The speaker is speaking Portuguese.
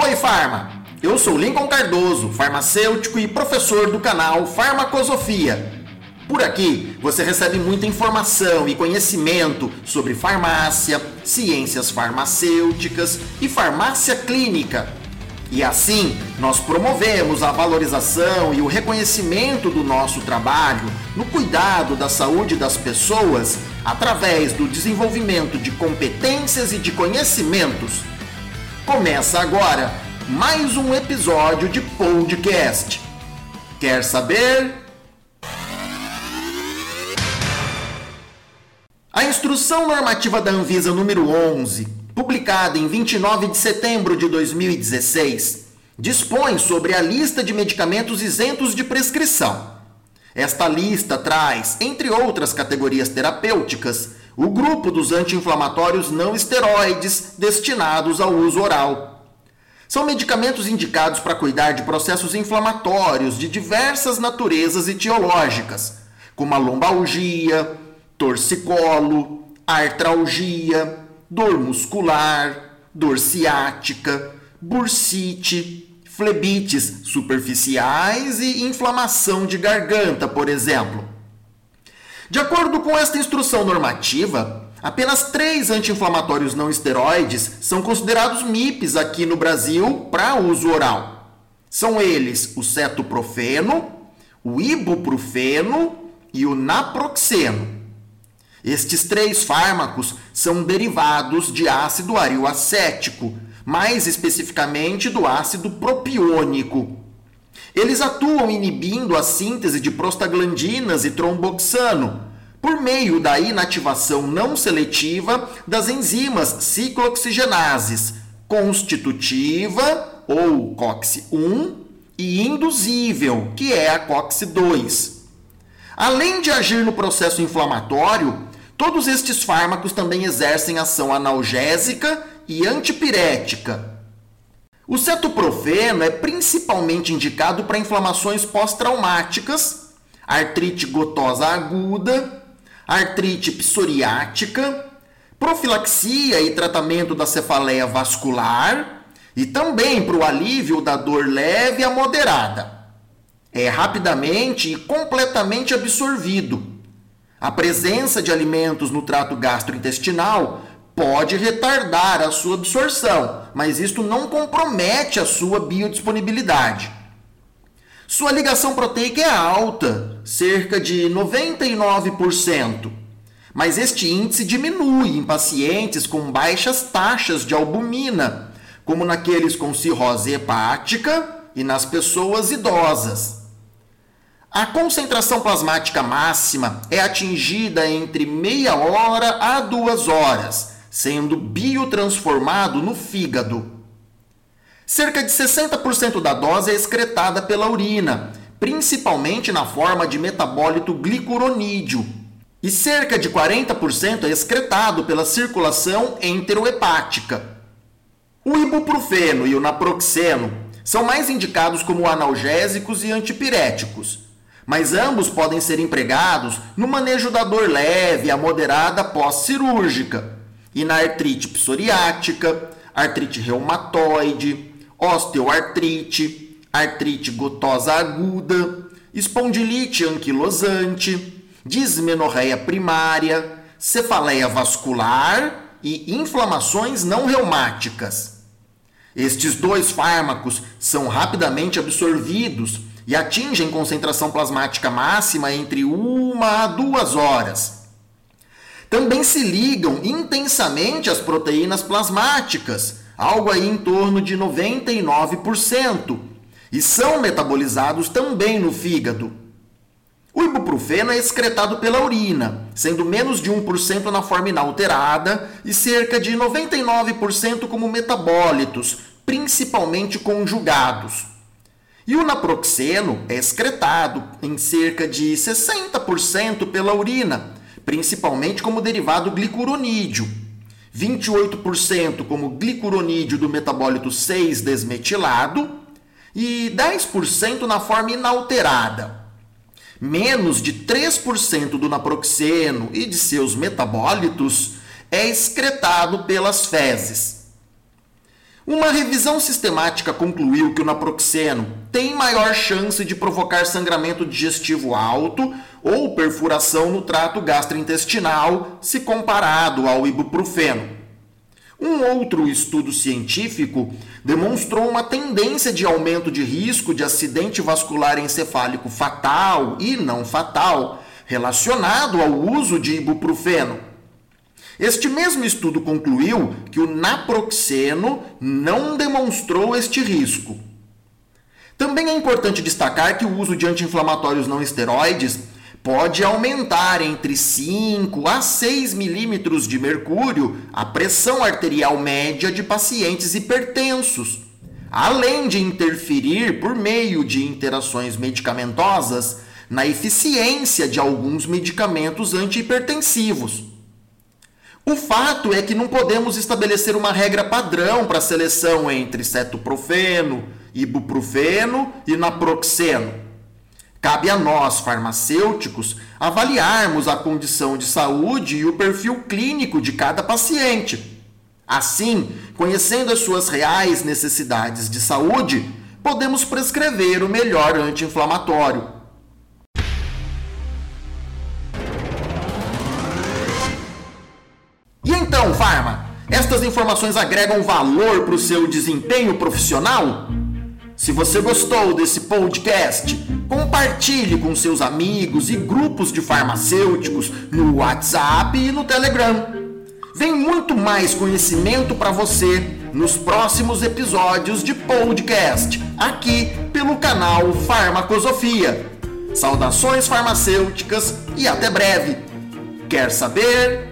Oi, Farma! Eu sou Lincoln Cardoso, farmacêutico e professor do canal Farmacosofia. Por aqui você recebe muita informação e conhecimento sobre farmácia, ciências farmacêuticas e farmácia clínica. E assim, nós promovemos a valorização e o reconhecimento do nosso trabalho no cuidado da saúde das pessoas através do desenvolvimento de competências e de conhecimentos. Começa agora mais um episódio de podcast. Quer saber? A Instrução Normativa da Anvisa número 11, publicada em 29 de setembro de 2016, dispõe sobre a lista de medicamentos isentos de prescrição. Esta lista traz, entre outras categorias terapêuticas, o grupo dos anti-inflamatórios não esteroides destinados ao uso oral são medicamentos indicados para cuidar de processos inflamatórios de diversas naturezas etiológicas, como a lombalgia, torcicolo, artralgia, dor muscular, dor ciática, bursite, flebites superficiais e inflamação de garganta, por exemplo. De acordo com esta instrução normativa, Apenas três anti-inflamatórios não esteroides são considerados MIPs aqui no Brasil para uso oral. São eles o cetoprofeno, o ibuprofeno e o naproxeno. Estes três fármacos são derivados de ácido arioacético, mais especificamente do ácido propiônico. Eles atuam inibindo a síntese de prostaglandinas e tromboxano, por meio da inativação não seletiva das enzimas ciclooxigenases constitutiva ou COX-1 e induzível, que é a COX-2. Além de agir no processo inflamatório, todos estes fármacos também exercem ação analgésica e antipirética. O cetoprofeno é principalmente indicado para inflamações pós-traumáticas, artrite gotosa aguda, artrite psoriática, profilaxia e tratamento da cefaleia vascular e também para o alívio da dor leve a moderada. É rapidamente e completamente absorvido. A presença de alimentos no trato gastrointestinal pode retardar a sua absorção, mas isto não compromete a sua biodisponibilidade. Sua ligação proteica é alta, cerca de 99%, mas este índice diminui em pacientes com baixas taxas de albumina, como naqueles com cirrose hepática e nas pessoas idosas. A concentração plasmática máxima é atingida entre meia hora a duas horas, sendo biotransformado no fígado. Cerca de 60% da dose é excretada pela urina, principalmente na forma de metabólito glicuronídeo, e cerca de 40% é excretado pela circulação enterohepática. O ibuprofeno e o naproxeno são mais indicados como analgésicos e antipiréticos, mas ambos podem ser empregados no manejo da dor leve a moderada pós-cirúrgica e na artrite psoriática, artrite reumatoide, osteoartrite, artrite gotosa aguda, espondilite anquilosante, dismenorreia primária, cefaleia vascular e inflamações não reumáticas. Estes dois fármacos são rapidamente absorvidos e atingem concentração plasmática máxima entre uma a duas horas. Também se ligam intensamente às proteínas plasmáticas, algo aí em torno de 99%, e são metabolizados também no fígado. O ibuprofeno é excretado pela urina, sendo menos de 1% na forma inalterada e cerca de 99% como metabólitos, principalmente conjugados. E o naproxeno é excretado em cerca de 60% pela urina, principalmente como derivado glicuronídeo 28% como glicuronídeo do metabólito 6-desmetilado e 10% na forma inalterada. Menos de 3% do naproxeno e de seus metabólitos é excretado pelas fezes. Uma revisão sistemática concluiu que o naproxeno tem maior chance de provocar sangramento digestivo alto ou perfuração no trato gastrointestinal se comparado ao ibuprofeno. Um outro estudo científico demonstrou uma tendência de aumento de risco de acidente vascular encefálico fatal e não fatal relacionado ao uso de ibuprofeno. Este mesmo estudo concluiu que o naproxeno não demonstrou este risco. Também é importante destacar que o uso de anti-inflamatórios não esteroides pode aumentar entre 5 a 6 milímetros de mercúrio a pressão arterial média de pacientes hipertensos, além de interferir por meio de interações medicamentosas na eficiência de alguns medicamentos antihipertensivos. O fato é que não podemos estabelecer uma regra padrão para a seleção entre cetoprofeno, ibuprofeno e naproxeno. Cabe a nós, farmacêuticos, avaliarmos a condição de saúde e o perfil clínico de cada paciente. Assim, conhecendo as suas reais necessidades de saúde, podemos prescrever o melhor anti-inflamatório. E então, Farma, estas informações agregam valor para o seu desempenho profissional? Se você gostou desse podcast, compartilhe com seus amigos e grupos de farmacêuticos no WhatsApp e no Telegram. Vem muito mais conhecimento para você nos próximos episódios de podcast, aqui pelo canal Farmacosofia. Saudações farmacêuticas e até breve. Quer saber?